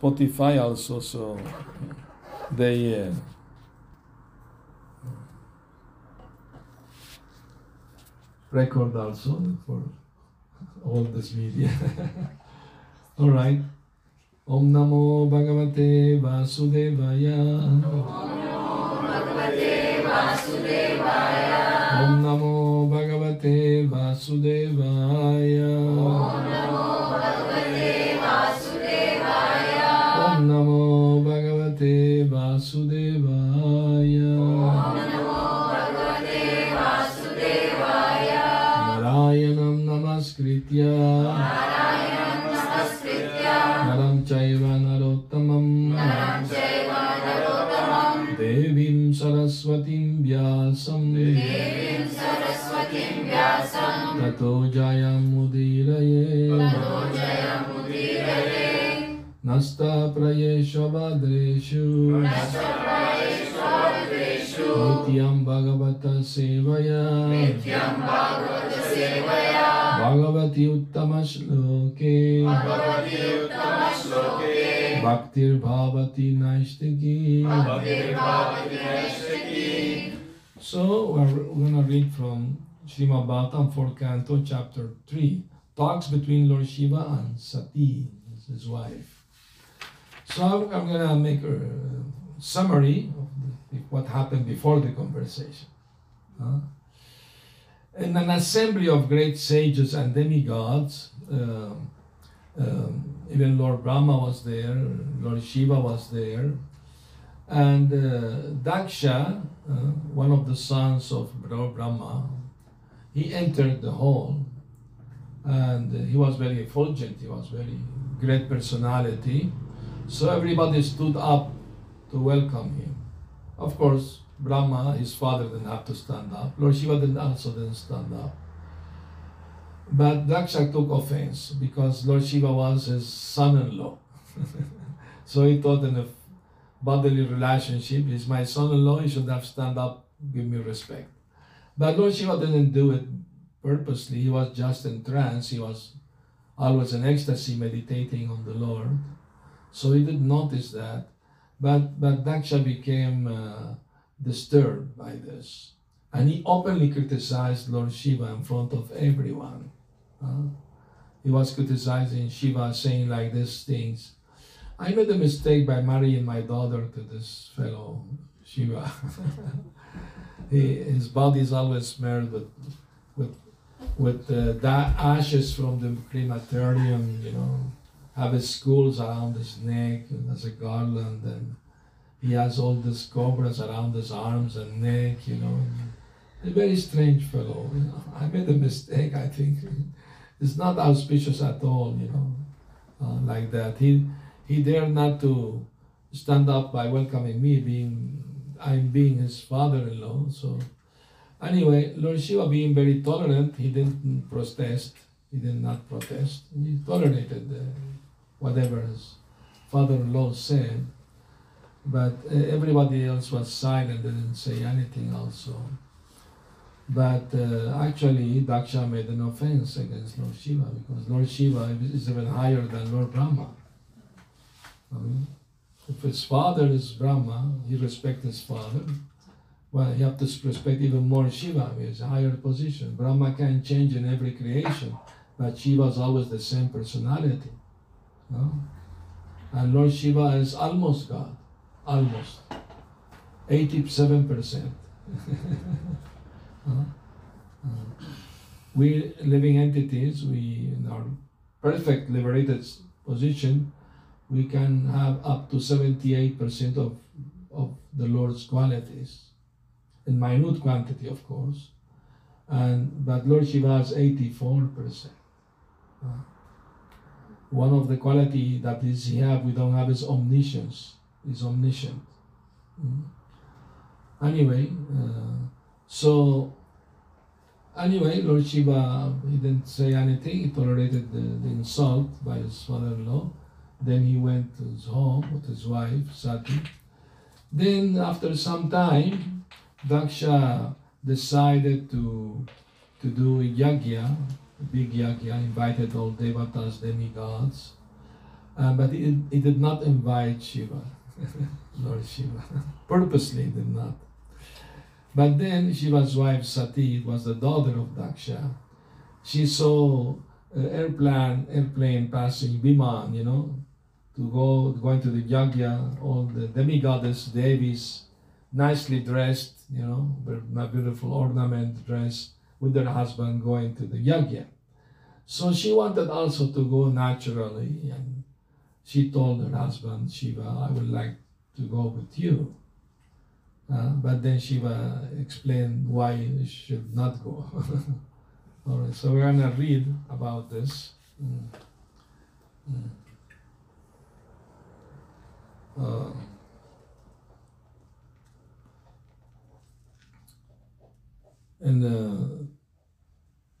Spotify also, so they. Uh, record also for all this media. all right. Om Namo Bhagavate Vasudevaya. Om Namo Bhagavate Vasudevaya. Om Namo Bhagavate Vasudevaya. Bhagavati Uttama Shloke. Bhaktir Bhavati Naistiki. Bhaktir Bhavati Naistiki. So we're, we're going to read from Srimad 4 Canto, chapter 3. Talks between Lord Shiva and Sati, his wife. So I'm going to make a summary of what happened before the conversation. Huh? In an assembly of great sages and demigods, um, um, even Lord Brahma was there, Lord Shiva was there, and uh, Daksha, uh, one of the sons of Lord Brahma, he entered the hall, and he was very effulgent. He was very great personality. So everybody stood up to welcome him. Of course, Brahma, his father, didn't have to stand up. Lord Shiva didn't also didn't stand up. But Daksha took offense because Lord Shiva was his son-in-law. so he thought in a bodily relationship, he's my son-in-law, he should have stand up, give me respect. But Lord Shiva didn't do it purposely. He was just in trance. He was always in ecstasy, meditating on the Lord. So he didn't notice that. But, but Daksha became uh, disturbed by this. And he openly criticized Lord Shiva in front of everyone. Uh, he was criticizing Shiva, saying like these things. I made a mistake by marrying my daughter to this fellow Shiva. he, his body is always smeared with, with, with uh, ashes from the crematorium, you know have his schools around his neck and as a garland and he has all these cobras around his arms and neck, you know. A very strange fellow. You know. I made a mistake, I think. It's not auspicious at all, you know, uh, like that. He he dared not to stand up by welcoming me, being I'm being his father-in-law. So anyway, Lord Shiva being very tolerant, he didn't protest. He did not protest. He tolerated the whatever his father-in-law said, but uh, everybody else was silent, didn't say anything also. But uh, actually, Daksha made an offense against Lord Shiva because Lord Shiva is even higher than Lord Brahma. I mean, if his father is Brahma, he respects his father. Well, you have to respect even more Shiva, has a higher position. Brahma can change in every creation, but Shiva is always the same personality. No? And Lord Shiva is almost God. Almost. 87%. uh, uh, we living entities, we in our perfect liberated position, we can have up to 78% of, of the Lord's qualities. In minute quantity, of course. And but Lord Shiva has 84%. Uh, one of the quality that is he have we don't have is omniscience is omniscient mm. anyway uh, so anyway lord shiva he didn't say anything he tolerated the, the insult by his father-in-law then he went to his home with his wife sati then after some time daksha decided to to do a yagya big yagya, invited all devatas, demigods, Uh, but he, he did not invite Shiva, Lord Shiva. Purposely did not. But then Shiva's wife Sati was the daughter of Daksha. She saw an airplane, airplane passing Biman, you know, to go going to the yagya, all the demigoddess Devis, nicely dressed, you know, with a beautiful ornament dress, with their husband going to the yagya. So she wanted also to go naturally, and she told her husband Shiva, "I would like to go with you." Uh, but then Shiva explained why you should not go. All right, so we're gonna read about this. Mm. Mm. Uh, in the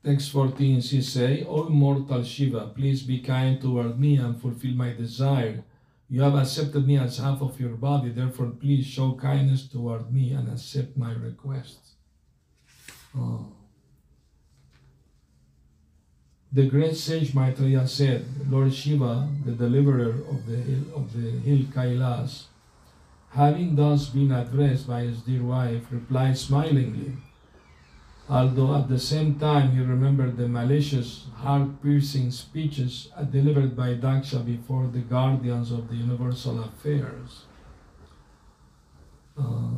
text 14, she say, O immortal Shiva, please be kind toward me and fulfill my desire. You have accepted me as half of your body, therefore please show kindness toward me and accept my request. Oh. The great sage Maitreya said, Lord Shiva, the deliverer of the hill, of the hill Kailas, having thus been addressed by his dear wife, replied smilingly, although at the same time he remembered the malicious, heart-piercing speeches delivered by Daksha before the guardians of the universal affairs. Uh,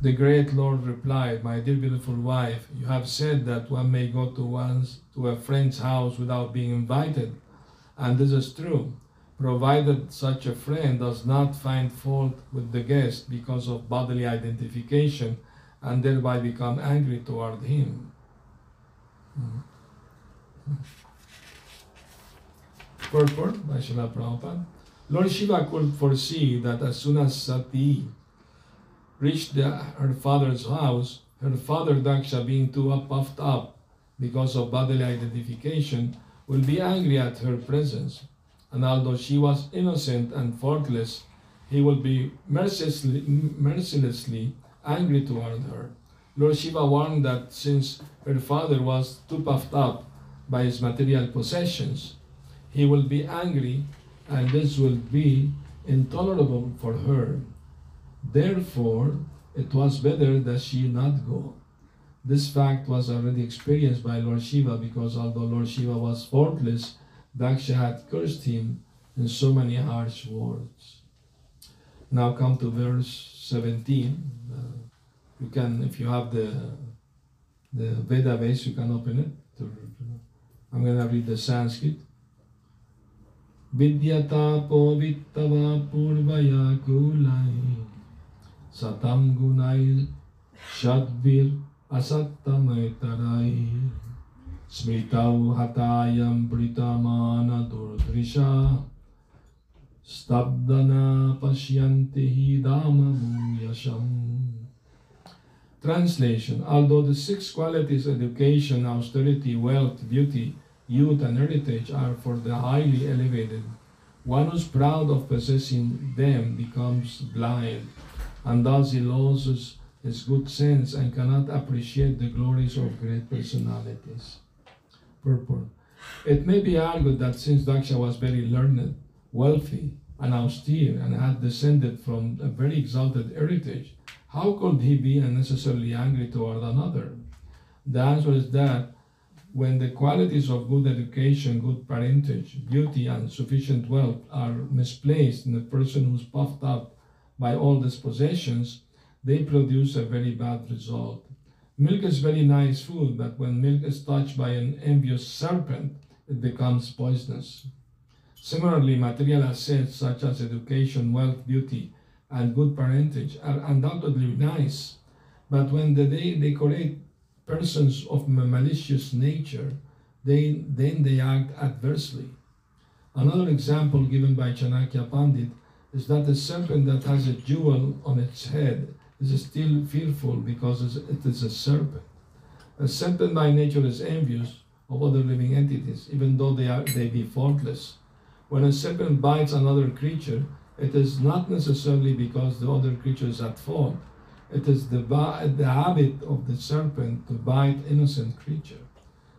the great Lord replied, My dear beautiful wife, you have said that one may go to one's to a friend's house without being invited, and this is true, provided such a friend does not find fault with the guest because of bodily identification and thereby become angry toward him. Hmm. Purport by Srila Prabhupada. Lord Shiva could foresee that as soon as Sati reached the, her father's house, her father Daksha, being too puffed up because of bodily identification, will be angry at her presence. And although she was innocent and faultless, he will be mercilessly, mercilessly angry toward her. Lord Shiva warned that since her father was too puffed up by his material possessions, he will be angry and this will be intolerable for her. Therefore, it was better that she not go. This fact was already experienced by Lord Shiva because although Lord Shiva was faultless, Daksha had cursed him in so many harsh words. Now come to verse 17. Uh, you can, if you have the the Veda base, you can open it. I'm going to read the Sanskrit. Vidyatapo vittava purvaya kulai satam gunai shadvir asattametarai smritau hatayam pritamana durdrisha stabdana pashyanti dhamma yasham Translation. Although the six qualities education, austerity, wealth, beauty, youth, and heritage are for the highly elevated, one who's proud of possessing them becomes blind, and thus he loses his good sense and cannot appreciate the glories of great personalities. Purport. It may be argued that since Daksha was very learned, wealthy, and austere, and had descended from a very exalted heritage, how could he be unnecessarily angry toward another? The answer is that when the qualities of good education, good parentage, beauty, and sufficient wealth are misplaced in a person who's puffed up by all these possessions, they produce a very bad result. Milk is very nice food, but when milk is touched by an envious serpent, it becomes poisonous. Similarly, material assets such as education, wealth, beauty, and good parentage are undoubtedly nice, but when they decorate persons of malicious nature, they, then they act adversely. Another example given by Chanakya Pandit is that a serpent that has a jewel on its head is still fearful because it is a serpent. A serpent by nature is envious of other living entities, even though they, are, they be faultless. When a serpent bites another creature, it is not necessarily because the other creature is at fault. It is the, the habit of the serpent to bite innocent creature.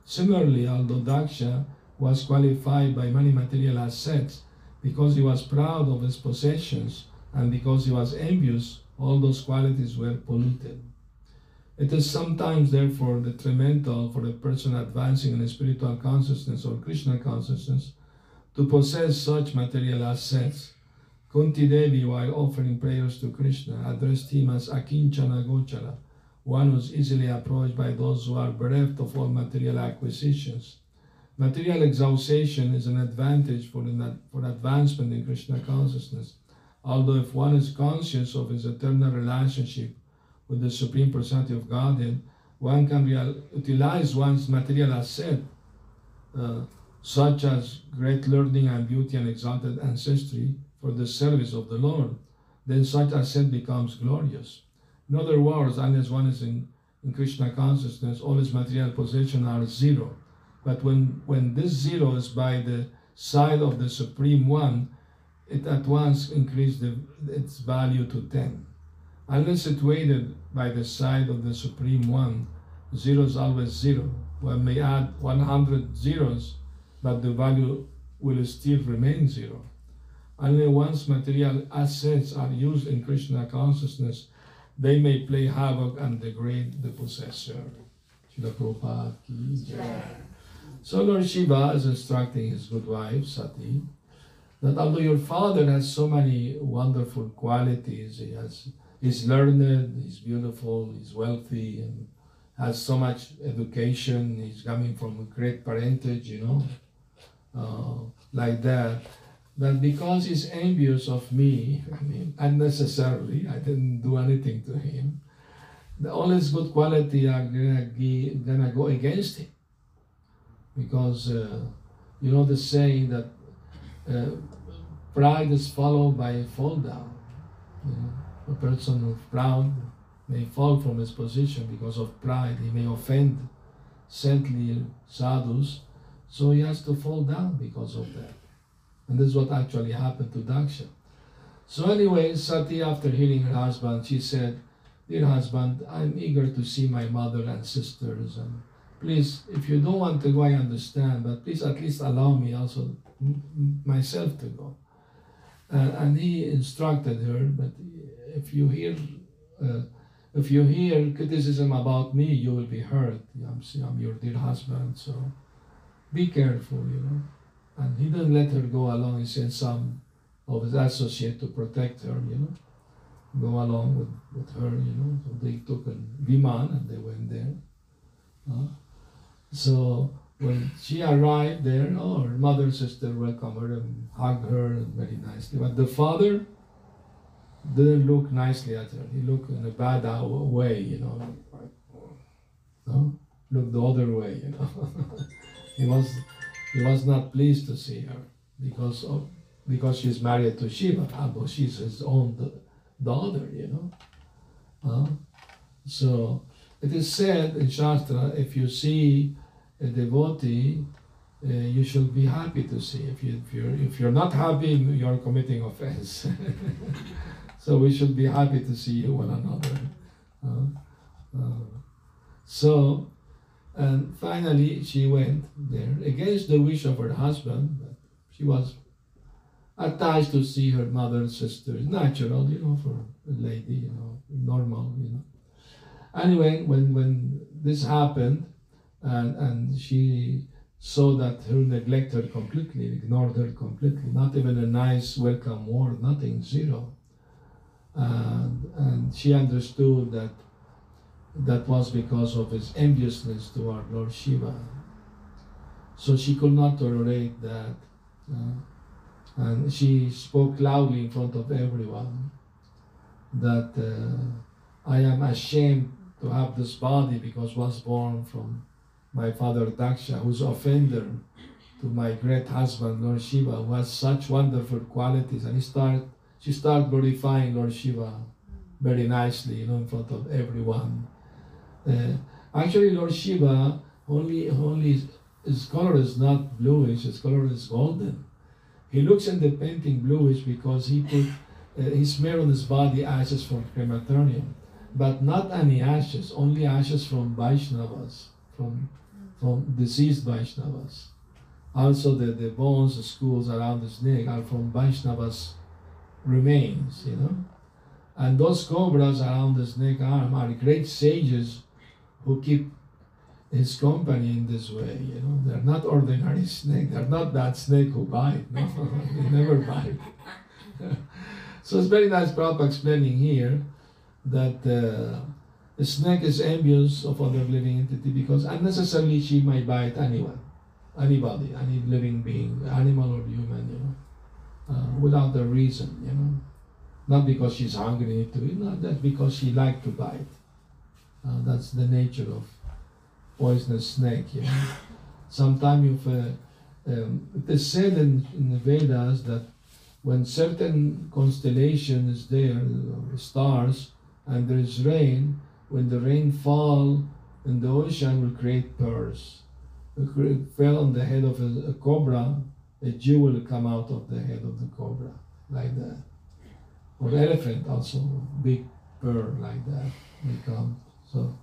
Similarly, although Daksha was qualified by many material assets, because he was proud of his possessions and because he was envious, all those qualities were polluted. It is sometimes, therefore, detrimental for a person advancing in spiritual consciousness or Krishna consciousness to possess such material assets. Kunti Devi, while offering prayers to Krishna, addressed him as Akinchana Gochara, one who is easily approached by those who are bereft of all material acquisitions. Material exhaustion is an advantage for, for advancement in Krishna consciousness. Although if one is conscious of his eternal relationship with the Supreme Personality of Godhead, one can real, utilize one's material asset, uh, such as great learning and beauty and exalted ancestry, for the service of the Lord. Then such asset becomes glorious. In other words, unless one is in, in Krishna consciousness, all his material possessions are zero. But when, when this zero is by the side of the Supreme One, it at once increased the, its value to 10. Unless situated by the side of the Supreme One, zero is always zero. One may add 100 zeros, but the value will still remain zero. Only once material assets are used in Krishna consciousness, they may play havoc and degrade the possessor. So Lord Shiva is instructing his good wife, Sati, that although your father has so many wonderful qualities, he has he's learned, he's beautiful, he's wealthy, and has so much education, he's coming from a great parentage, you know, uh, like that. But because he's envious of me, I mean, unnecessarily, I didn't do anything to him, the, all his good quality are gonna, gonna go against him. Because, uh, you know the saying that uh, pride is followed by a fall down. You know, a person who's proud may fall from his position because of pride. He may offend saintly sadhus, so he has to fall down because of that. And this is what actually happened to Daksha. So anyway, Sati, after hearing her husband, she said, Dear husband, I'm eager to see my mother and sisters. And please, if you don't want to go, I understand, but please at least allow me also myself to go. Uh, and he instructed her, but if you hear uh, if you hear criticism about me, you will be hurt. I'm, I'm your dear husband, so be careful, you know. And he didn't let her go along. He sent some of his associates to protect her, you know. Go along with, with her, you know. So they took a Viman and they went there. Uh, so when she arrived there, oh, her mother and sister welcomed her and hugged her very nicely. But the father didn't look nicely at her. He looked in a bad way, you know. No? Looked the other way, you know. he was he was not pleased to see her because of because she's married to Shiva, although she's his own daughter, you know. Uh, so it is said in Shastra, if you see a devotee, uh, you should be happy to see. If, you, if, you're, if you're not happy, you're committing offense. so we should be happy to see one another. Uh, uh, so, and finally, she went there against the wish of her husband. But she was attached to see her mother and sister. Natural, you know, for a lady, you know, normal, you know. Anyway, when when this happened, and, and she saw that her neglect her completely, ignored her completely, not even a nice welcome word, nothing, zero. And, and she understood that that was because of his enviousness toward Lord Shiva. So she could not tolerate that. Uh, and she spoke loudly in front of everyone that uh, I am ashamed to have this body because was born from my father Daksha, who's offender to my great husband, Lord Shiva, who has such wonderful qualities. And he start, she started glorifying Lord Shiva very nicely, you know, in front of everyone. Uh, actually, Lord Shiva, only, only his color is not bluish, his color is golden. He looks in the painting bluish because he put, uh, he smeared on his body ashes from crematorium. But not any ashes, only ashes from Vaishnavas, from from deceased Vaishnavas. Also, the, the bones, the skulls around the snake are from Vaishnava's remains, you know. And those cobras around the snake arm are great sages who keep his company in this way, you know. They're not ordinary snake. They're not that snake who bite. No, they never bite. so it's very nice Prabhupada explaining here that uh, the snake is envious of other living entity because unnecessarily she might bite anyone anybody, any living being, animal or human, you know, uh, without a reason, you know. Not because she's hungry to eat, not that because she likes to bite. Uh, that's the nature of poisonous snake, you know. Sometimes you've, uh, um, it is said in, in the Vedas that when certain constellation is there, uh, stars, and there is rain, when the rain fall in the ocean will create pearls it fell on the head of a, a, cobra, a jewel will come out of the head of the cobra, like that. Or elephant also, big pearl like that come. So,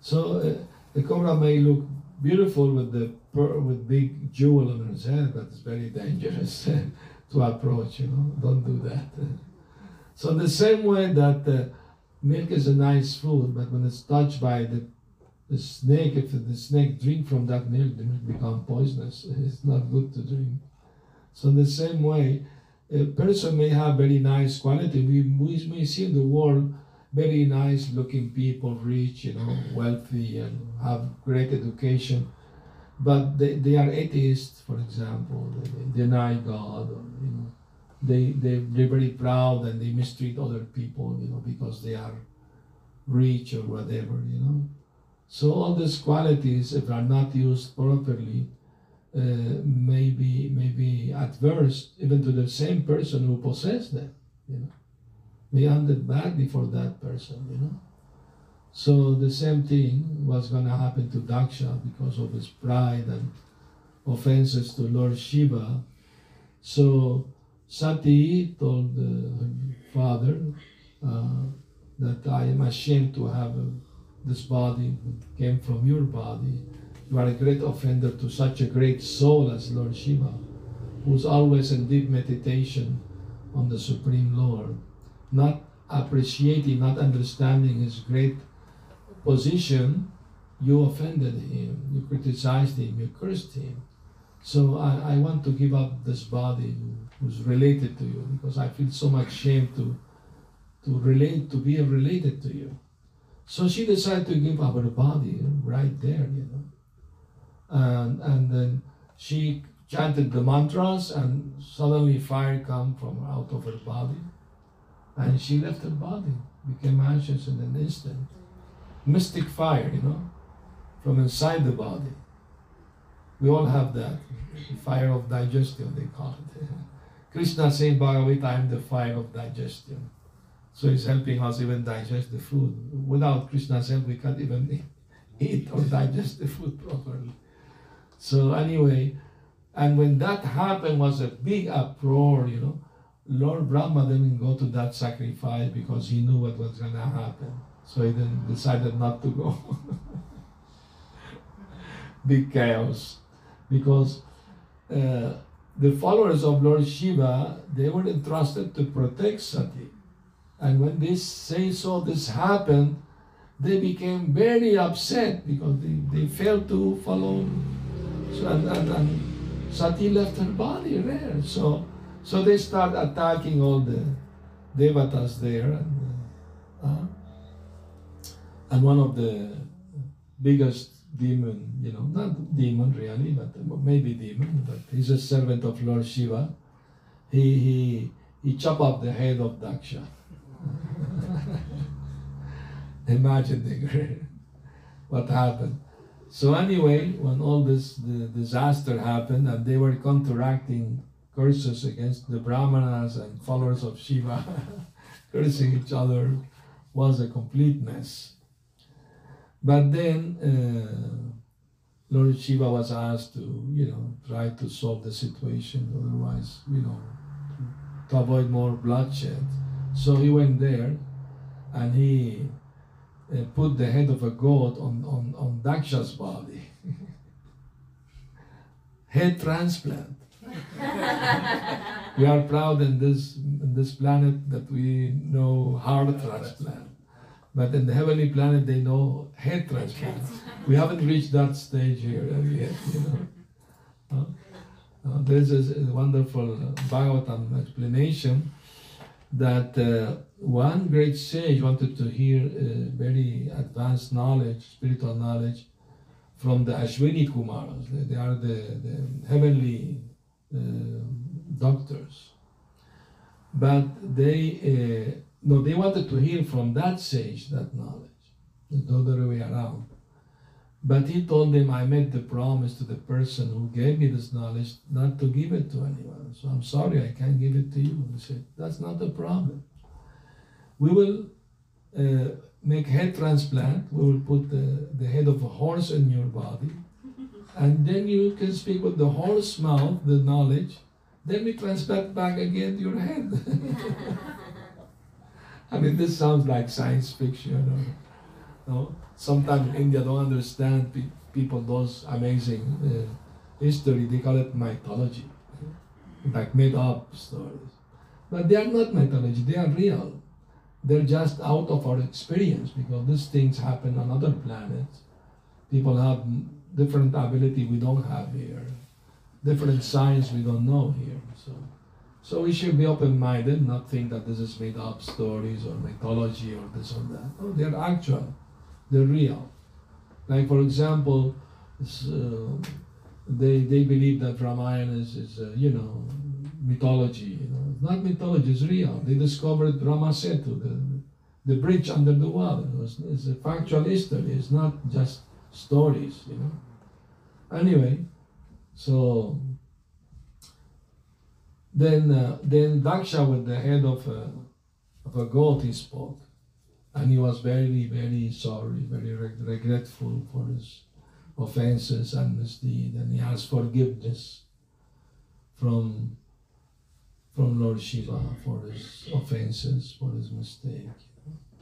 so uh, the cobra may look beautiful with the pearl, with big jewel on its head, but it's very dangerous to approach. You know, don't do that. so the same way that uh, milk is a nice food, but when it's touched by the the snake, if the snake drink from that milk, the milk become poisonous. It's not good to drink. So in the same way, a person may have very nice quality. We, we may see in the world very nice looking people, rich, you know, wealthy and have great education. But they, they are atheists, for example. They, they deny God or, you know, they, they, they're very proud and they mistreat other people, you know, because they are rich or whatever, you know. So all these qualities, if are not used properly, uh, may be may be adverse even to the same person who possessed them. You know, may end it badly for that person. You know. So the same thing was going to happen to Daksha because of his pride and offenses to Lord Shiva. So Sati told her father uh, that I am ashamed to have this body that came from your body. You are a great offender to such a great soul as Lord Shiva, who's always in deep meditation on the Supreme Lord, not appreciating, not understanding his great position, you offended him, you criticized him, you cursed him. So I, I want to give up this body who's related to you because I feel so much shame to to relate to be related to you. So she decided to give up her body right there, you know. And, and then she chanted the mantras and suddenly fire come from out of her body. And she left her body, became ashes in an instant. Mystic fire, you know, from inside the body. We all have that. The fire of digestion, they call it. Krishna saying Bhagavad I am the fire of digestion. So he's helping us even digest the food. Without Krishna's help, we can't even eat or digest the food properly. So anyway, and when that happened was a big uproar, you know. Lord Brahma didn't go to that sacrifice because he knew what was gonna happen. So he then decided not to go. big chaos. Because uh, the followers of Lord Shiva, they were entrusted to protect Sati. And when this say so this happened, they became very upset because they, they failed to follow. So, and, and, and Sati left her body there. So, so they start attacking all the devatas there. And, uh, and one of the biggest demon, you know, not demon really, but maybe demon, but he's a servant of Lord Shiva. He, he, he chopped off the head of Daksha. Imagine what happened. So anyway, when all this the disaster happened and they were counteracting curses against the Brahmanas and followers of Shiva, cursing each other, was a complete mess. But then uh, Lord Shiva was asked to, you know, try to solve the situation, otherwise, you know, to avoid more bloodshed. So he went there and he uh, put the head of a goat on, on, on Daksha's body. head transplant. we are proud in this in this planet that we know heart transplant, but in the heavenly planet they know head transplant. We haven't reached that stage here yet, you know. Uh, uh, there is a, wonderful Bhagavatam explanation that uh, one great sage wanted to hear uh, very advanced knowledge, spiritual knowledge, from the Ashwini Kumaras. They, they are the, the heavenly uh, doctors. But they, uh, no, they wanted to hear from that sage that knowledge, the other way around. But he told them, I made the promise to the person who gave me this knowledge not to give it to anyone. So I'm sorry, I can't give it to you. He said, That's not the problem. We will uh, make head transplant. We will put the, the head of a horse in your body. And then you can speak with the horse mouth, the knowledge. Then we transplant back again your head. I mean, this sounds like science fiction. Or, no? sometimes India don't understand pe- people those amazing uh, history. They call it mythology, like made up stories. But they are not mythology. They are real. They're just out of our experience because these things happen on other planets. People have different ability we don't have here, different science we don't know here. So, so we should be open-minded, not think that this is made up stories or mythology or this or that. No, they're actual they're real. Like for example, uh, they they believe that Ramayana is, is uh, you know mythology. You know, it's not mythology; it's real. They discovered Rama Setu, the the bridge under the water. It's, it's a factual history. It's not just stories. You know. Anyway, so then uh, then Daksha, with the head of a, of a goat, he spoke. And he was very, very sorry, very regretful for his offenses and misdeed. And he asked forgiveness from, from Lord Shiva for his offenses, for his mistake.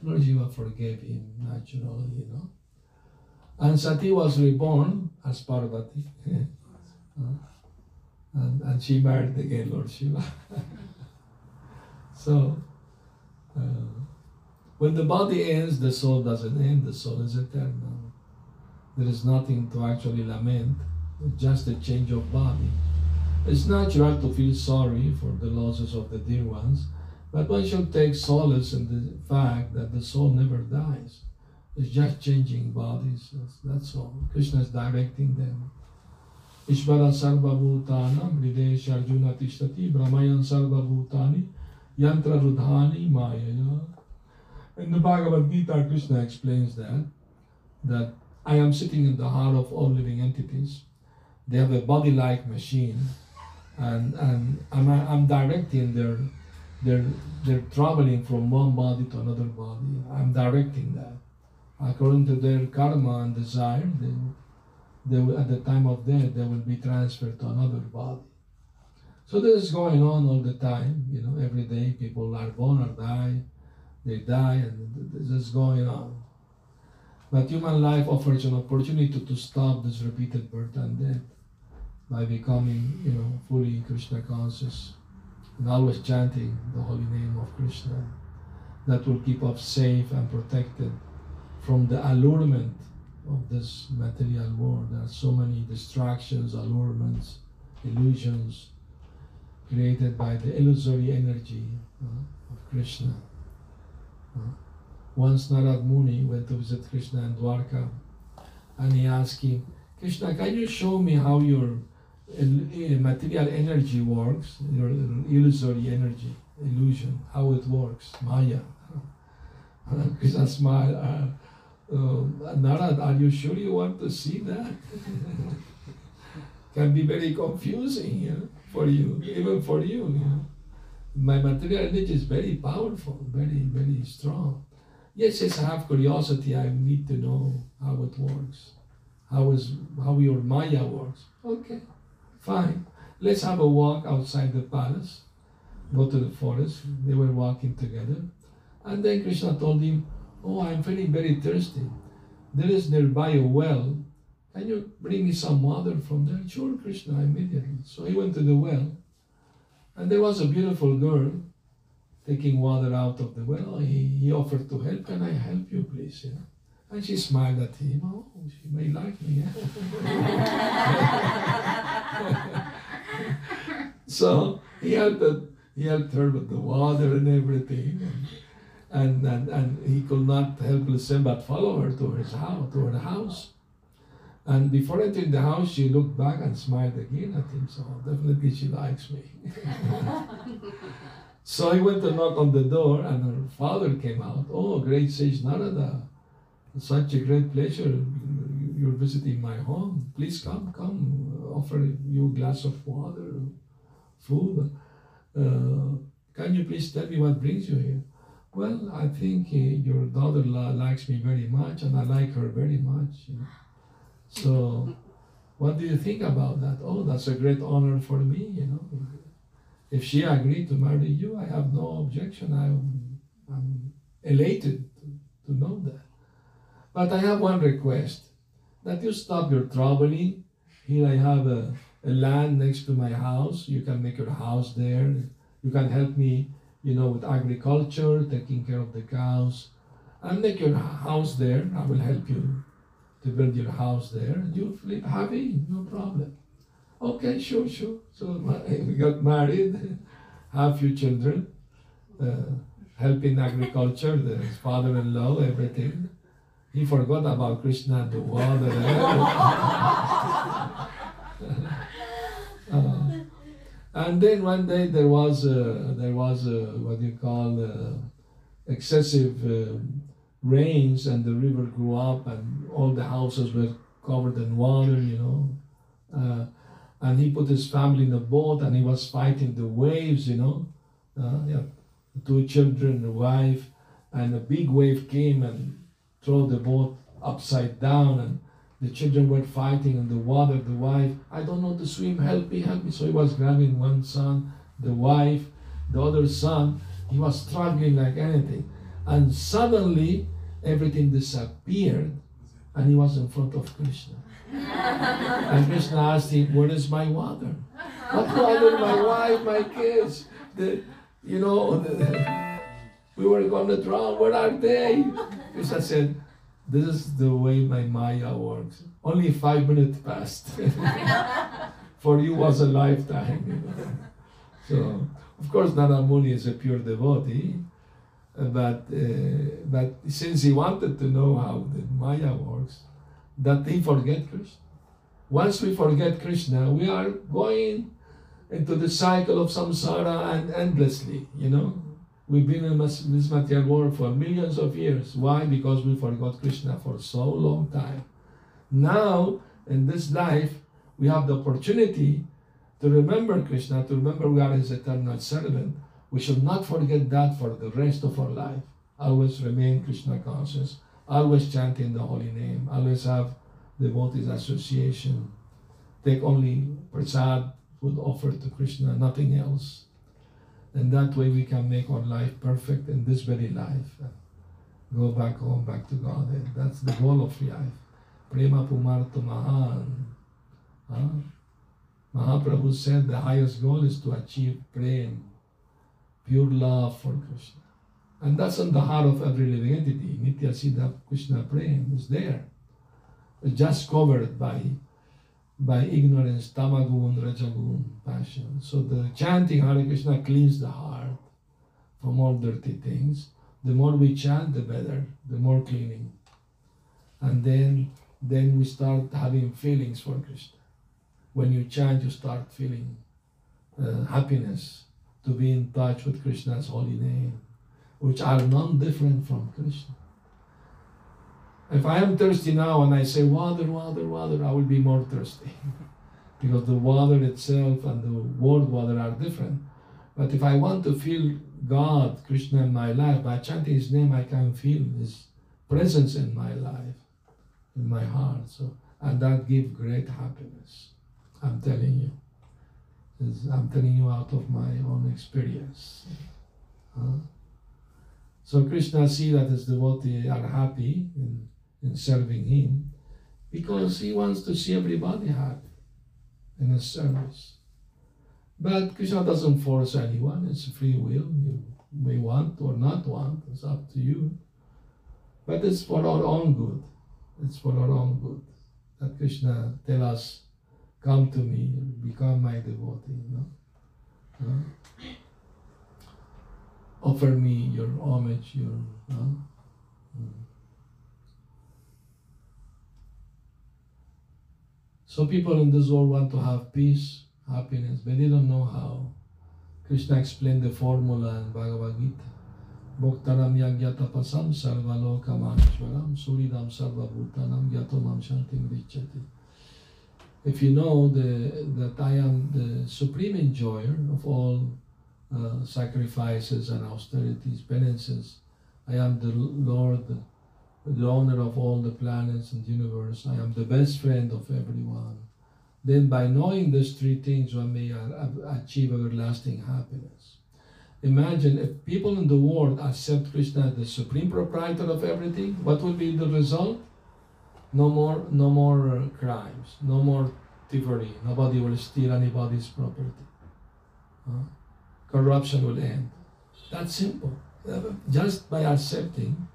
Lord Shiva forgave him naturally, you know. And Sati was reborn as Parvati. and, and she married again Lord Shiva. so, uh, when the body ends, the soul doesn't end, the soul is eternal. There is nothing to actually lament, just a change of body. It's natural to feel sorry for the losses of the dear ones, but one should take solace in the fact that the soul never dies. It's just changing bodies, that's all. Krishna is directing them. Ishvara sarva bhutanam hridesh arjuna tishtati brahmayan sarva bhutani yantra rudhani mayaya in the Bhagavad Gita, Krishna explains that, that I am sitting in the heart of all living entities. They have a body-like machine, and, and I'm, I'm directing their, their, their traveling from one body to another body. I'm directing that. According to their karma and desire, they, they will, at the time of death, they will be transferred to another body. So this is going on all the time, you know, every day people are born or die they die, and this is going on. But human life offers an opportunity to stop this repeated birth and death by becoming, you know, fully Krishna conscious and always chanting the holy name of Krishna. That will keep us safe and protected from the allurement of this material world. There are so many distractions, allurements, illusions created by the illusory energy uh, of Krishna. Once Narad Muni went to visit Krishna in Dwarka and he asked him, Krishna, can you show me how your material energy works, your illusory energy, illusion, how it works, Maya? Krishna smiled. Uh, uh, Narad, are you sure you want to see that? Can be very confusing for you, even for you. my material energy is very powerful, very, very strong. Yes, yes, I have curiosity. I need to know how it works, how is how your Maya works. Okay, fine. Let's have a walk outside the palace. Go to the forest. They were walking together, and then Krishna told him, "Oh, I'm feeling very thirsty. There is nearby a well. Can you bring me some water from there? Sure, Krishna, immediately. So he went to the well, and there was a beautiful girl taking water out of the well. He, he offered to help. Can I help you, please? Know? And she smiled at him. Oh, she may like me. Yeah? so he helped, he helped her with the water and everything. And, and, and he could not help listen but follow her to his house, to her house. And before entering the house, she looked back and smiled again at him. So definitely she likes me. so he went to knock on the door, and her father came out. Oh, great sage Narada, such a great pleasure. You're visiting my home. Please come, come. Offer you a glass of water, food. Uh, can you please tell me what brings you here? Well, I think uh, your daughter likes me very much, and I like her very much. You know? So, what do you think about that? Oh, that's a great honor for me, you know. If she agreed to marry you, I have no objection. I'm, I'm elated to, to know that. But I have one request that you stop your traveling. Here I have a, a land next to my house. You can make your house there. You can help me, you know, with agriculture, taking care of the cows. And make your house there. I will help you to build your house there, and you live happy, no problem. Okay, sure, sure. So we got married, have few children, uh, help in agriculture, the father-in-law, everything. He forgot about Krishna the water. uh, and then one day there was a, there was a, what you call a excessive um, rains and the river grew up and all the houses were covered in water, you know. Uh, and he put his family in a boat and he was fighting the waves, you know. Uh, yeah, two children, a wife, and a big wave came and threw the boat upside down and the children were fighting in the water. The wife, I don't know to swim, help me, help me. So he was grabbing one son, the wife, the other son. He was struggling like anything. And suddenly everything disappeared and he was in front of Krishna. and Krishna asked him, Where is my water? What water? My wife, my kids. The, you know, the, we were going to drown. Where are they? Krishna said, This is the way my Maya works. Only five minutes passed. For you was a lifetime. You know? So, of course, Narada Muni is a pure devotee but, uh, but since he wanted to know how the Maya works, that he forget Krishna. Once we forget Krishna, we are going into the cycle of samsara and endlessly, you know. We've been in this material world for millions of years. Why? Because we forgot Krishna for so long time. Now, in this life, we have the opportunity to remember Krishna, to remember we are his eternal servant, we should not forget that for the rest of our life. Always remain Krishna conscious, always chanting the holy name, always have devotees association. Take only prasad, food offered to Krishna, nothing else. And that way we can make our life perfect in this very life. Go back home, back to God. That's the goal of life. Prema Pumarto Mahan. Huh? Mahaprabhu said the highest goal is to achieve prem, pure love for Krishna. And that's in the heart of every living entity. Nitya Siddha Krishna Prem is there. It's just covered by, by ignorance, tamagun, rajagun, passion. So the chanting Hare Krishna cleans the heart from all dirty things. The more we chant, the better, the more cleaning. And then, then we start having feelings for Krishna. When you chant, you start feeling uh, happiness, to be in touch with Krishna's holy name, which are none different from Krishna. If I am thirsty now and I say water, water, water, I will be more thirsty. because the water itself and the word water are different. But if I want to feel God, Krishna in my life, by chanting His name, I can feel His presence in my life, in my heart. So, and that gives great happiness. I'm telling you. I'm telling you out of my own experience. Huh? So Krishna see that his devotees are happy in, in serving him. because he wants to see everybody happy in his service. But Krishna doesn't force anyone, it's free will. You may want or not want, it's up to you. But it's for our own good. It's for our own good. That Krishna tell us, come to me, become my devotee. You know? Offer me your homage, your you So people in this world want to have peace, happiness, but they don't know how. Krishna explained the formula in Bhagavad Gita. Bhoktaram yagyatapasam sarvalokamanishvaram suridam sarvabhutanam yatomam shantim richati. If you know the, that I am the supreme enjoyer of all uh, sacrifices and austerities, penances, I am the Lord, the owner of all the planets and universe. I am the best friend of everyone. Then by knowing these three things, one may achieve everlasting happiness. Imagine if people in the world accept Krishna as the supreme proprietor of everything, what will be the result? No more, no more crimes, no more thievery. Nobody will steal anybody's property. Huh? Corruption will end. That's simple. Just by accepting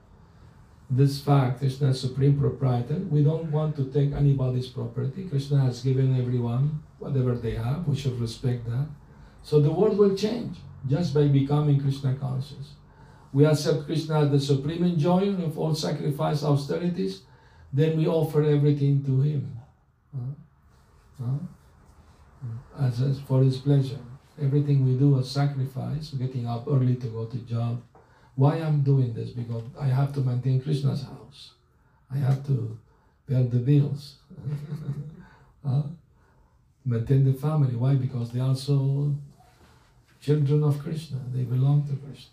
this fact, is the supreme proprietor. We don't want to take anybody's property. Krishna has given everyone whatever they have. We should respect that. So the world will change just by becoming Krishna conscious. We accept Krishna as the supreme enjoyer of all sacrifice austerities, then we offer everything to Him as, as for His pleasure. Everything we do as sacrifice, getting up early to go to job, why I'm doing this? Because I have to maintain Krishna's house. I have to pay the bills. maintain the family. Why? Because they are also children of Krishna. They belong to Krishna.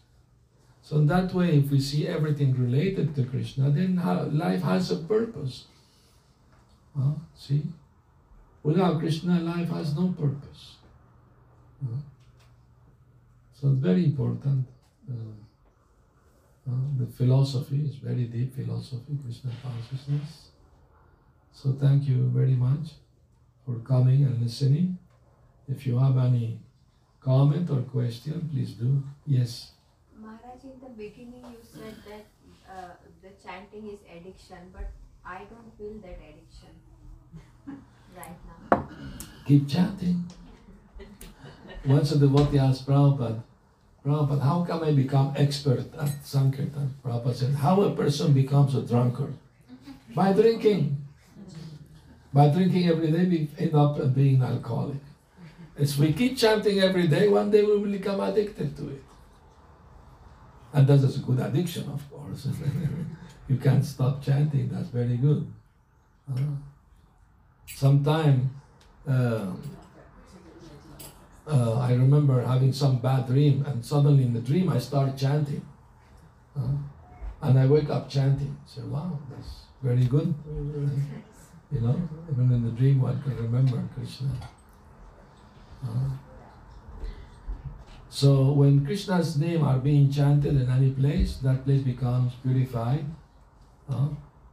So in that way, if we see everything related to Krishna, then life has a purpose. Uh, see? Without Krishna, life has no purpose. So it's very important. Uh, the philosophy is very deep philosophy, Krishna consciousness. So thank you very much for coming and listening. If you have any comment or question, please do. Yes. Maharaj, in the beginning you said that uh, the chanting is addiction, but I don't feel that addiction right now. Keep chanting. Once a devotee asked Prabhupada, Prabhupada, how come I become expert at Sankirtan? Prabhupada said, how a person becomes a drunkard? By drinking. By drinking every day, we end up being alcoholic. As we keep chanting every day, one day we will become addicted to it. And that is a good addiction, of course. you can't stop chanting, that's very good. Uh, Sometime uh, uh, I remember having some bad dream, and suddenly in the dream I start chanting. Uh, and I wake up chanting. I say, wow, that's very good. you know, even in the dream one can remember Krishna. Uh, so when Krishna's name are being chanted in any place, that place becomes purified. Uh,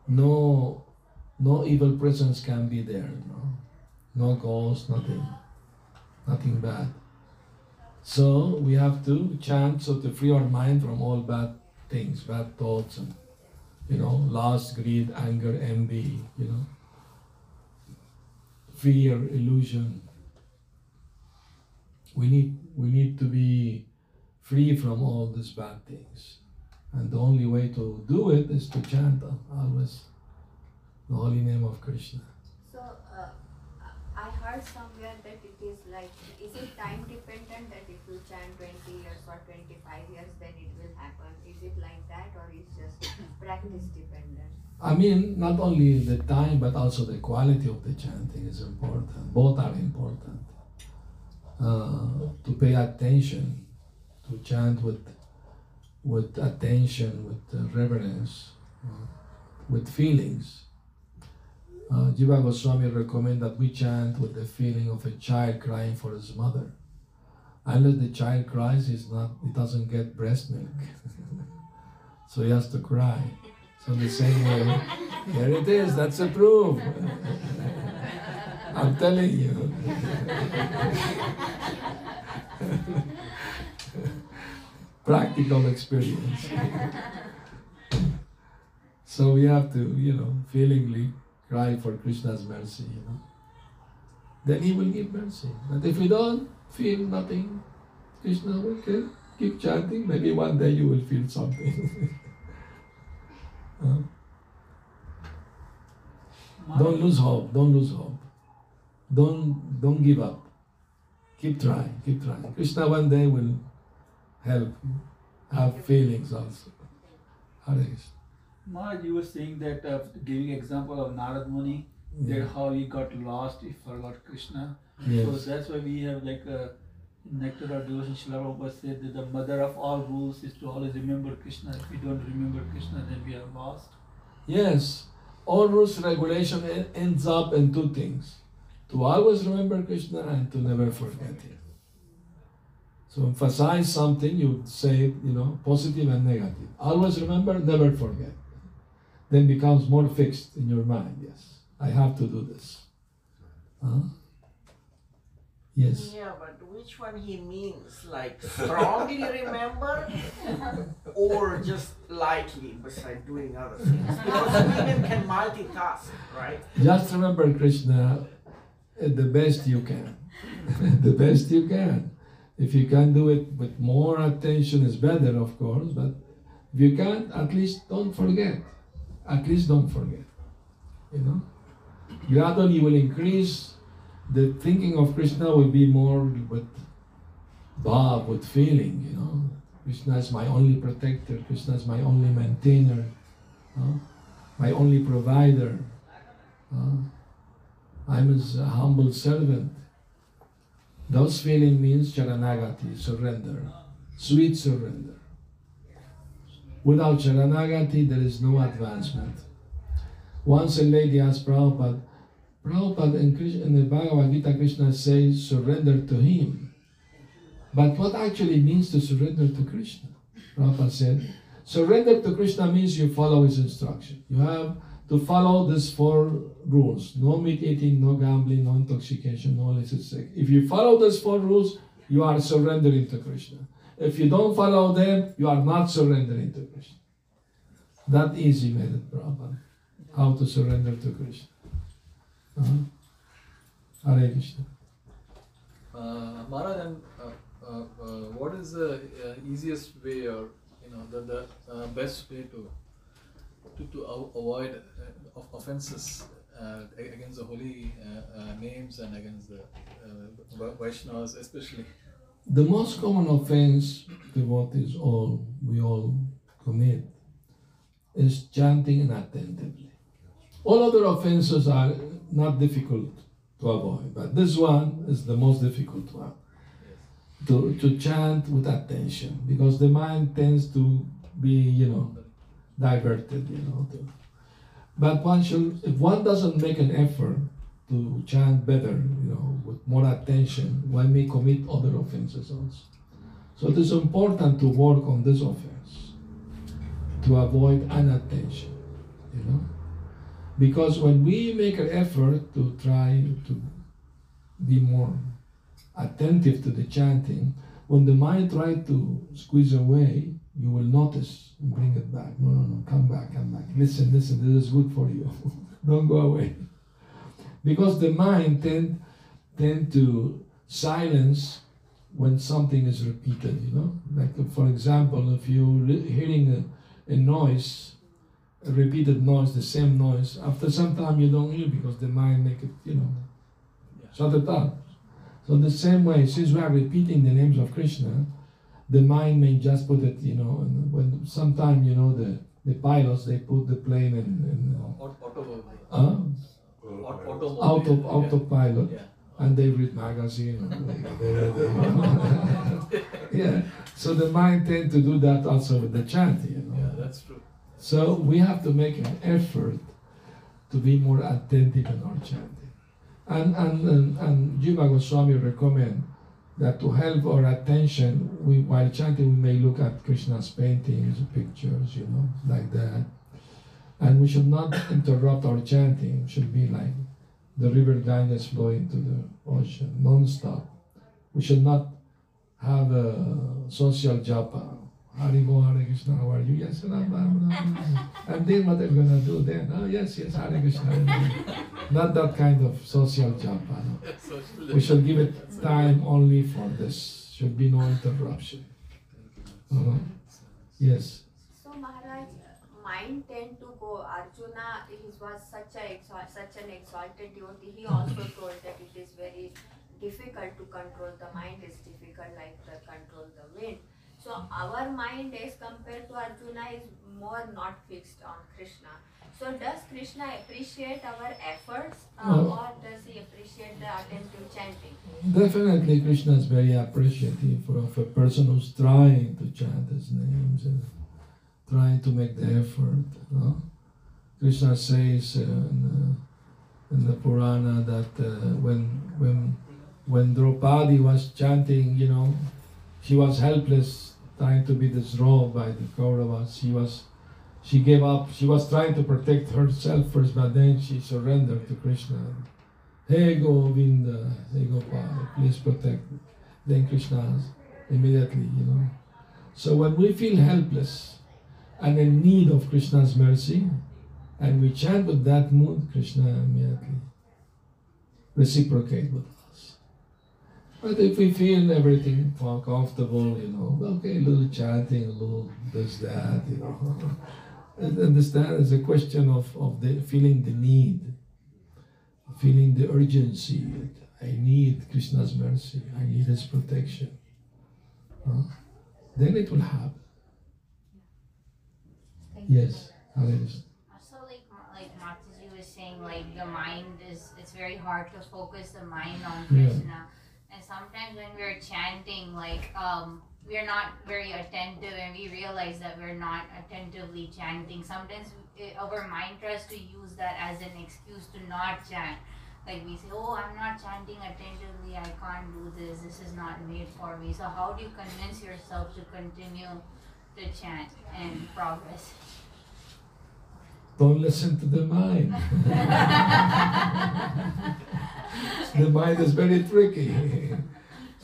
no, no evil presence can be there. No, no ghosts, nothing nothing bad. So we have to chant so to free our mind from all bad things, bad thoughts, and you know, lust, greed, anger, envy, you know, fear, illusion. We need we need to be free from all these bad things. And the only way to do it is to chant always the holy name of Krishna. I heard somewhere that it is like, is it time dependent that if you chant 20 years or 25 years, then it will happen? Is it like that or is just practice dependent? I mean, not only the time, but also the quality of the chanting is important. Both are important. Uh, to pay attention, to chant with, with attention, with uh, reverence, uh, with feelings uh, Jiva Goswami recommend that we chant with the feeling of a child crying for his mother. Unless the child cries, he's not, he doesn't get breast milk. so he has to cry. So the same way, There it is. That's a proof. I'm telling you. Practical experience. so we have to, you know, feelingly cry for Krishna's mercy, you know. Then he will give mercy. But if we don't feel nothing, Krishna will okay, keep chanting. Maybe one day you will feel something. Huh? Don't lose hope. Don't lose hope. Don't don't give up. Keep trying. Keep trying. Krishna one day will help you have feelings also. Hare Krishna. Maharaj, you were saying that uh, giving example of Narad Muni, that how he got lost, he forgot Krishna. Yes. So that's why we have like a Nectar of Devotion, Srila Prabhupada said that the mother of all rules is to always remember Krishna. If we don't remember Krishna, then we are lost. Yes. All rules regulation ends up in two things. To always remember Krishna and to never forget him. So emphasize something, you say, you know, positive and negative. Always remember, never forget. Then becomes more fixed in your mind. Yes, I have to do this. Huh? Yes. Yeah, but which one he means? Like strongly remember or just lightly beside doing other things? Because women can multitask, right? Just remember Krishna uh, the best you can. the best you can. If you can do it with more attention, is better, of course, but if you can't, at least don't forget. At least don't forget. You know? Gradually, will increase. The thinking of Krishna will be more with bhav, with feeling, you know. Krishna is my only protector, Krishna is my only maintainer, my only provider. I'm his humble servant. Those feeling means charanagati, surrender, sweet surrender. Without charanagati, there is no advancement. Once a lady asked Prabhupada, Prabhupada in, in the Bhagavad Gita, Krishna says surrender to him. But what actually means to surrender to Krishna? Prabhupada said, surrender to Krishna means you follow his instruction. You have to follow these four rules no meat eating, no gambling, no intoxication, no illicit sex. If you follow these four rules, you are surrendering to Krishna. If you don't follow them, you are not surrendering to Krishna. That easy method, Prabhupada. How to surrender to Krishna. Uh-huh. Hare Krishna. Uh, Maharaj, and uh, uh, uh, what is the uh, easiest way or you know the, the uh, best way to to, to avoid of offenses against the holy names and against the Vaishnavas especially? The most common offense devotees all we all commit is chanting inattentively. All other offenses are not difficult to avoid, but this one is the most difficult one. To, to chant with attention because the mind tends to be, you know, diverted, you know. To, but one should, if one doesn't make an effort to chant better, you know, more attention, one may commit other offenses also. So it is important to work on this offense, to avoid inattention, you know. Because when we make an effort to try to be more attentive to the chanting, when the mind tries to squeeze away, you will notice and bring it back. No, no, no, come back, come back. Listen, listen, this is good for you. Don't go away. Because the mind tend, tend to silence when something is repeated, you know? Like, for example, if you're hearing a, a noise, a repeated noise, the same noise, after some time you don't hear because the mind make it, you know, Yeah. shut it down. So the same way, since we are repeating the names of Krishna, the mind may just put it, you know, and when sometime, you know, the, the pilots, they put the plane in, in Auto, auto, uh, uh, auto, automobile, auto, autopilot Yeah. And they read magazine. and they- they- yeah. So the mind tend to do that also with the chanting. You know? yeah, that's true. So we have to make an effort to be more attentive in our chanting. And and and, and Jiva Goswami recommend that to help our attention, we while chanting we may look at Krishna's paintings, pictures, you know, like that. And we should not interrupt our chanting. It should be like the river Ganges flowing to the ocean, non-stop. We should not have a social japa. Hare Krishna, how are you? Yes. And then what they're gonna do then? Oh yes, yes. Hare Krishna. Not that kind of social japa. No. We should give it time only for this. Should be no interruption. Uh-huh. Yes. So Maharaj, mind tend to go. Arjuna, he was such a such an exalted devotee. He also told that it is very difficult to control the mind. Is difficult like to control the wind. So our mind, as compared to Arjuna, is more not fixed on Krishna. So does Krishna appreciate our efforts, uh, No. or does he appreciate the attentive chanting? Definitely, Krishna is very appreciative of a person who's trying to chant his names and trying to make the effort. no? Krishna says uh, in, uh, in the Purana that uh, when when when Draupadi was chanting, you know, she was helpless, trying to be disrobed by the Kauravas. She was she gave up. She was trying to protect herself first, but then she surrendered to Krishna. Hey Govinda, hey Gopal, please protect me. Then Krishna immediately, you know. So when we feel helpless and in need of Krishna's mercy, and we chant with that mood, Krishna immediately reciprocate with us. But if we feel everything comfortable, you know, okay, a little chanting, a little this, that, you know. Understand it's a question of, of the feeling the need feeling the urgency. I need Krishna's mercy. I need His protection. Huh? Then it will happen. Yes. Krishna. Also, like like Mataji was saying, like the mind is it's very hard to focus the mind on Yeah. Krishna, and sometimes when we're chanting, like um, we're not very attentive, and we realize that we're not attentively chanting. Sometimes it, our mind tries to use that as an excuse to not chant. Like we say, oh, I'm not chanting attentively. I can't do this. This is not made for me. So how do you convince yourself to continue to chant and progress? Don't listen to the mind. the mind is very tricky.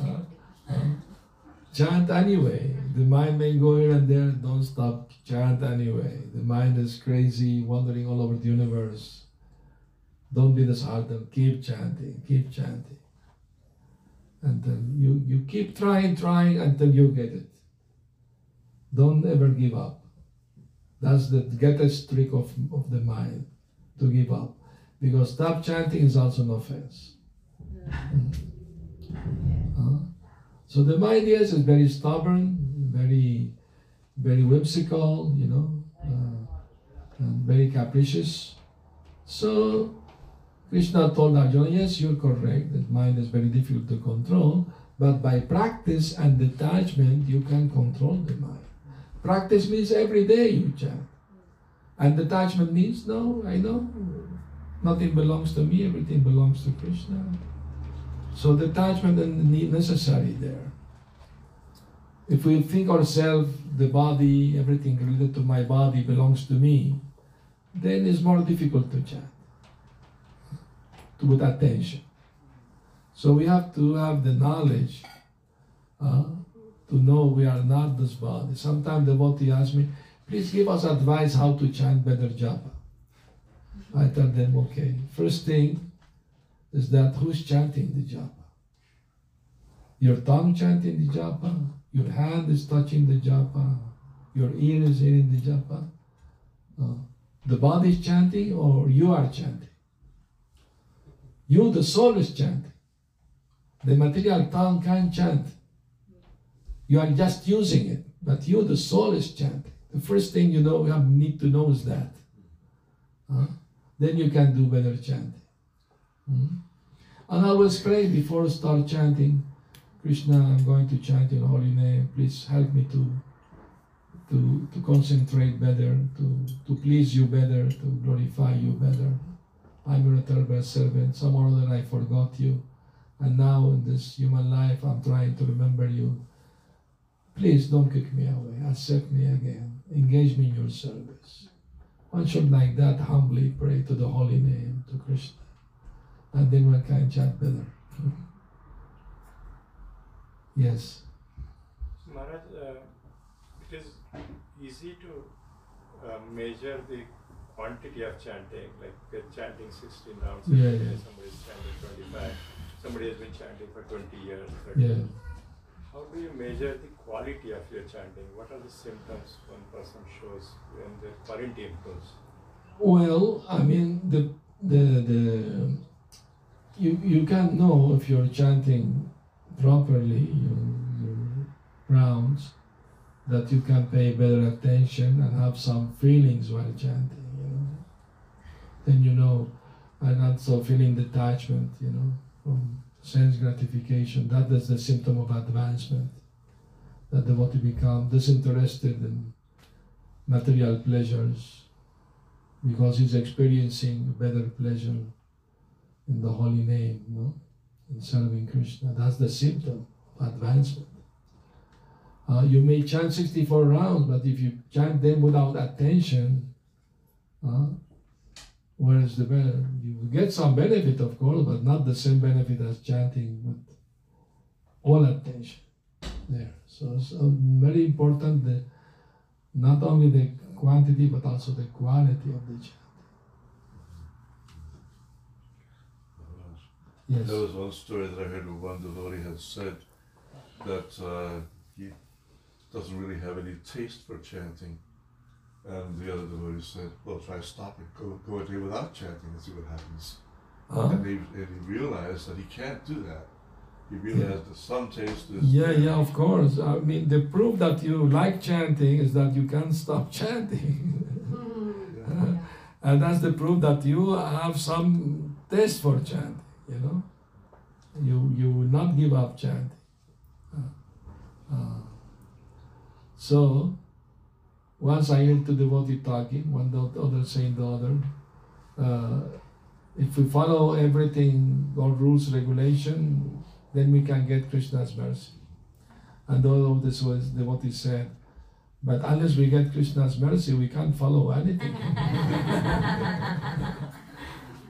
Uh, uh, chant anyway. The mind may go here and there. Don't stop. Chant anyway. The mind is crazy, wandering all over the universe. Don't be disheartened. Keep chanting. Keep chanting. Until you, you keep trying, trying until you get it. Don't ever give up. That's the greatest trick of, of the mind, to give up. Because stop chanting is also an offense. Uh, so the mind, yes, is very stubborn, very, very whimsical, you know, uh, and very capricious. So Krishna told Arjuna, yes, you're correct, that mind is very difficult to control, but by practice and detachment, you can control the mind. Practice means every day you chant. And detachment means, no, I know, nothing belongs to me, everything belongs to Krishna. So detachment is necessary there. If we think ourselves, the body, everything related to my body belongs to me, then it's more difficult to chant, to put attention. So we have to have the knowledge uh, to know we are not this body. Sometimes devotee asks me, please give us advice how to chant better japa. I tell them, okay, first thing is that who's chanting the japa? Your tongue chanting the japa, your hand is touching the japa, your ear is hearing the japa. Uh, the body is chanting or you are chanting? You, the soul, is chanting. The material tongue can't chant. You are just using it, but you, the soul, is chanting. The first thing you know, you need to know is that. Huh? Then you can do better chanting. Hmm? And always pray before start chanting, Krishna, I'm going to chant your holy name. Please help me to to, to concentrate better, to, to please you better, to glorify you better. I'm your eternal servant. Some other I forgot you. And now in this human life, I'm trying to remember you. Please don't kick me away. Accept me again. Engage me in your service. One should like that humbly pray to the holy name, to Krishna. And then one can chant better. Yes. Maharaj, uh, it is easy to uh, measure the quantity of chanting, like we're chanting 16 rounds, Yeah, yeah. somebody is chanting 25, somebody has been chanting for 20 years, 30 Yeah. years. How do you measure the quality of your chanting? What are the symptoms one person shows when the current improves? Well, I mean the the the you you can't know if you're chanting properly your, your rounds that you can pay better attention and have some feelings while chanting, you know. Then you know and also feeling detachment, you know, from sense gratification. That is the symptom of advancement. That the devotee become disinterested in material pleasures because he's experiencing better pleasure in the holy name, know, in serving Krishna. That's the symptom of advancement. Uh, you may chant 64 rounds, but if you chant them without attention, uh, where is the? You get some benefit, of course, but not the same benefit as chanting with all attention there. So it's uh, very important that not only the quantity but also the quality of the chant. Yes. There was one story that I heard where one devotee had said that uh, he doesn't really have any taste for chanting. And the other devotee said, Well, try stopping, go, go a day without chanting and see what happens. Huh? And, he, and he realized that he can't do that. He realized that some taste is. Yeah, yeah, of course. I mean, the proof that you like chanting is that you can't stop chanting. Yeah. and that's the proof that you have some taste for chanting, you know. You, you will not give up chanting. Uh, uh, so, once I heard two devotee talking, one the other saying the other, uh, if we follow everything, all rules, regulation, then we can get Krishna's mercy. And all of this was devotee said, but unless we get Krishna's mercy, we can't follow anything.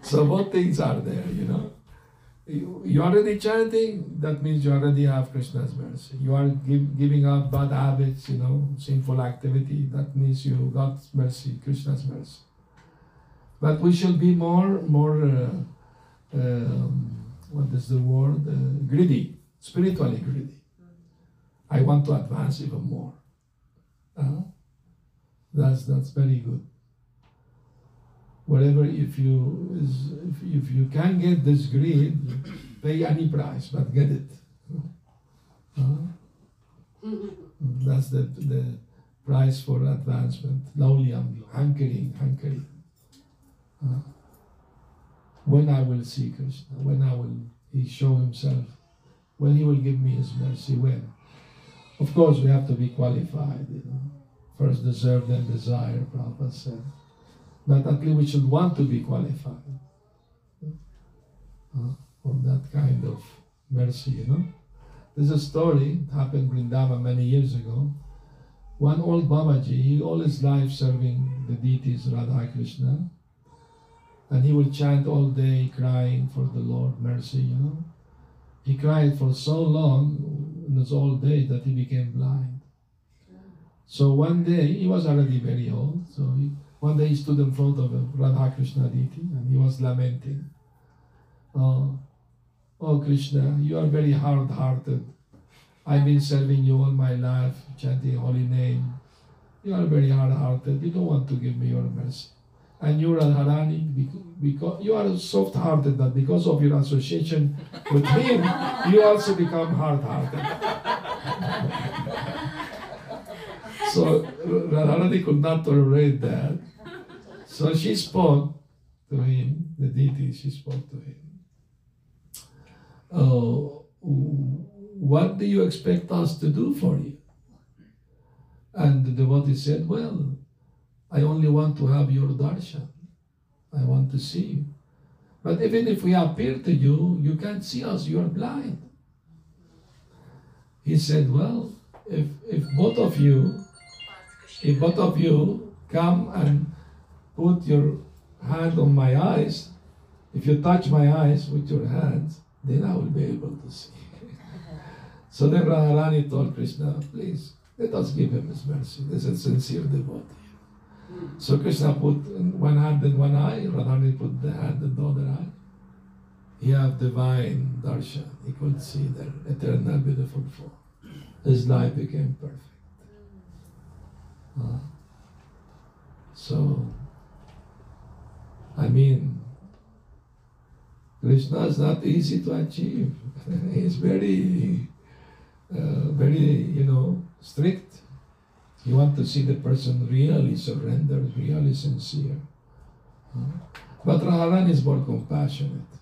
so both things are there, you know. You, already chanting, that means you already have Krishna's mercy. You are give, giving up bad habits, you know, sinful activity, that means you got mercy, Krishna's mercy. But we should be more, more, uh, um, what is the word? Uh, greedy, spiritually greedy. I want to advance even more. Uh, that's that's very good. Whatever, if you is if, if you can get this greed, pay any price, but get it. Uh, that's the the price for advancement. Laulyam, hankering, hankering. Uh, when I will see Krishna, when I will He show Himself, when He will give me His mercy, when. Of course, we have to be qualified, you know. First deserve, then desire, Prabhupada said. But at least we should want to be qualified uh, for that kind of mercy, you know. There's a story, happened in Vrindavan many years ago. One old Babaji, he all his life serving the deities Radha Krishna, and he will chant all day crying for the Lord mercy, you know. He cried for so long in his old age that he became blind. So one day, he was already very old, so he, one day he stood in front of a Radha Krishna deity and he was lamenting. Oh, oh Krishna, you are very hard-hearted. I've been serving you all my life, chanting holy name. You are very hard-hearted. You don't want to give me your mercy. And you, Radharani, because you are soft-hearted, that because of your association with him, you also become hard-hearted. so Radharani could not tolerate that. So she spoke to him, the deity, she spoke to him. Oh, what do you expect us to do for you? And the devotee said, Well, I only want to have your darshan. I want to see you. But even if we appear to you, you can't see us, you are blind. He said, Well, if, if both of you, if both of you come and put your hand on my eyes, if you touch my eyes with your hands, then I will be able to see. so then Radharani told Krishna, please, let us give him his mercy. This is sincere devotee. So Krishna put one hand in one eye, Radharani put the hand in the other eye. He have divine darshan. He could see their eternal beautiful form. His life became perfect. Uh, so, I mean, Krishna is not easy to achieve. He's very, uh, very, you know, strict. You want to see the person really surrendered, really sincere. But Radharani is more compassionate.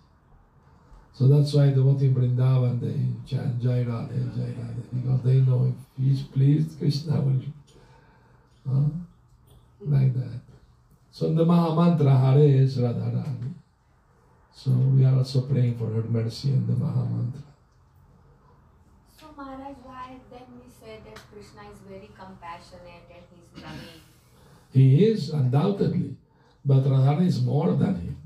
So that's why the devotee in Vrindavan, they chant Jai Radhe, Jai Radhe, because they know if he's pleased, Krishna will, uh, like that. So the Maha Mantra Hare is Radharani. So we are also praying for her mercy in the Maha Mantra. So Maharaj, why then we say that Krishna is very compassionate and he's loving? He is undoubtedly, but Radharani is more than him.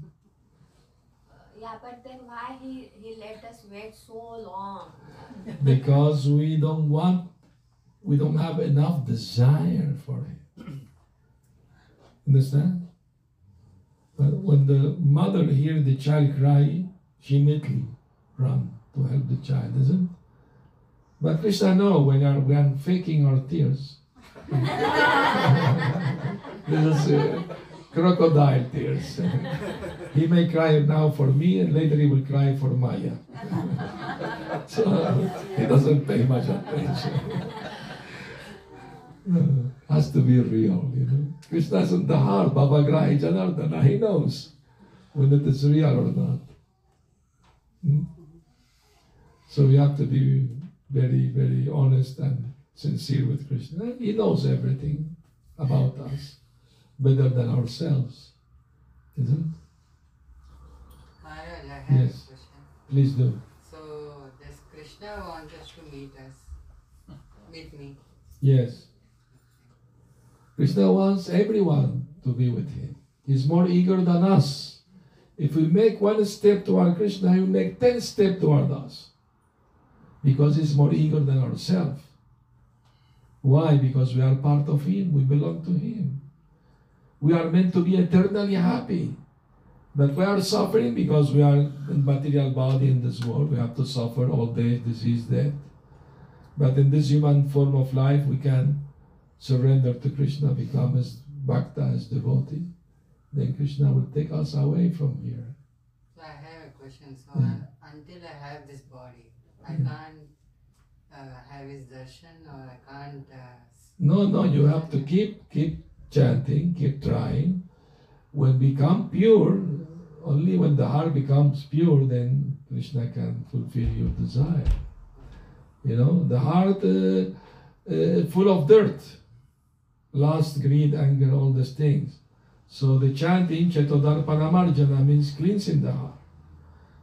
Yeah, but then why he, he let us wait so long? because we don't want, we don't have enough desire for him. Understand? But when the mother hears the child cry, she immediately run to help the child, isn't it? But Krishna know when are, we are faking our tears. this is uh, crocodile tears. he may cry now for me and later he will cry for Maya. so he doesn't pay much attention. Uh, has to be real, you know. Krishna is in the heart, Bhava Grahi Janardana, he knows when it is real or not. Hmm? So we have to be very, very honest and sincere with Krishna. He knows everything about us better than ourselves. Isn't it? Maharaj, I have Yes. a question. Please do. So, does Krishna want us to meet us? Meet me? Yes. Krishna wants everyone to be with him. He's more eager than us. If we make one step toward Krishna, he will make ten steps toward us. Because he's more eager than ourselves. Why? Because we are part of him, we belong to him. We are meant to be eternally happy. But we are suffering because we are in material body in this world. We have to suffer all day, disease, death. But in this human form of life, we can surrender to Krishna, become his bhakta, his devotee. Then Krishna will take us away from here. So, I have a question. So, Hmm. uh, until I have this body, I can't uh, have his darshan or I can't. Uh, No, no, you have to keep keep chanting, keep trying. When become pure, only when the heart becomes pure, then Krishna can fulfill your desire. You know, the heart uh, uh, full of dirt, lust, greed, anger, all these things. So the chanting Chetodarpanamarjana means cleansing the heart.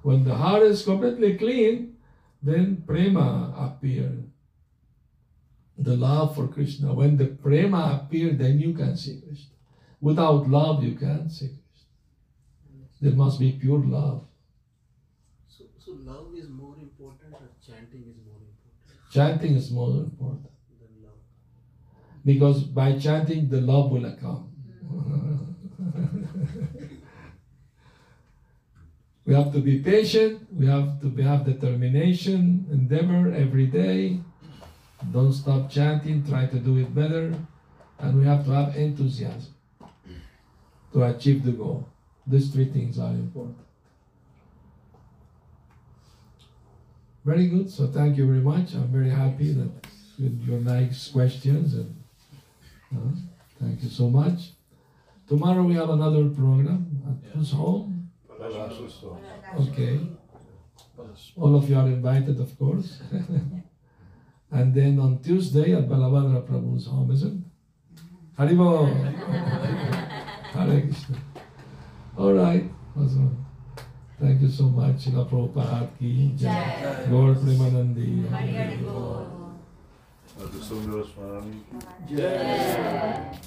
When the heart is completely clean, then prema appears. The love for Krishna. When the prema appears, then you can see Krishna. Without love, you can't see Krishna. There must be pure love. So, so love is more important or chanting is more important Chanting is more important? Because by chanting, the love will come. we have to be patient. We have to have determination, endeavor every day. Don't stop chanting. Try to do it better, and we have to have enthusiasm to achieve the goal. These three things are important. Very good. So thank you very much. I'm very happy that with your nice questions and uh, thank you so much. Tomorrow we have another program at whose home? Okay. All of you are invited, of course. and then on Tuesday at Balabhadra Prabhu's home, isn't it? Haribol. Hare Krishna. All right. Awesome. Thank you so much. Srila Prabhupada ki jai. Lord Premanandi. Hari Bol. Uh, the Sundar Swami. Yeah.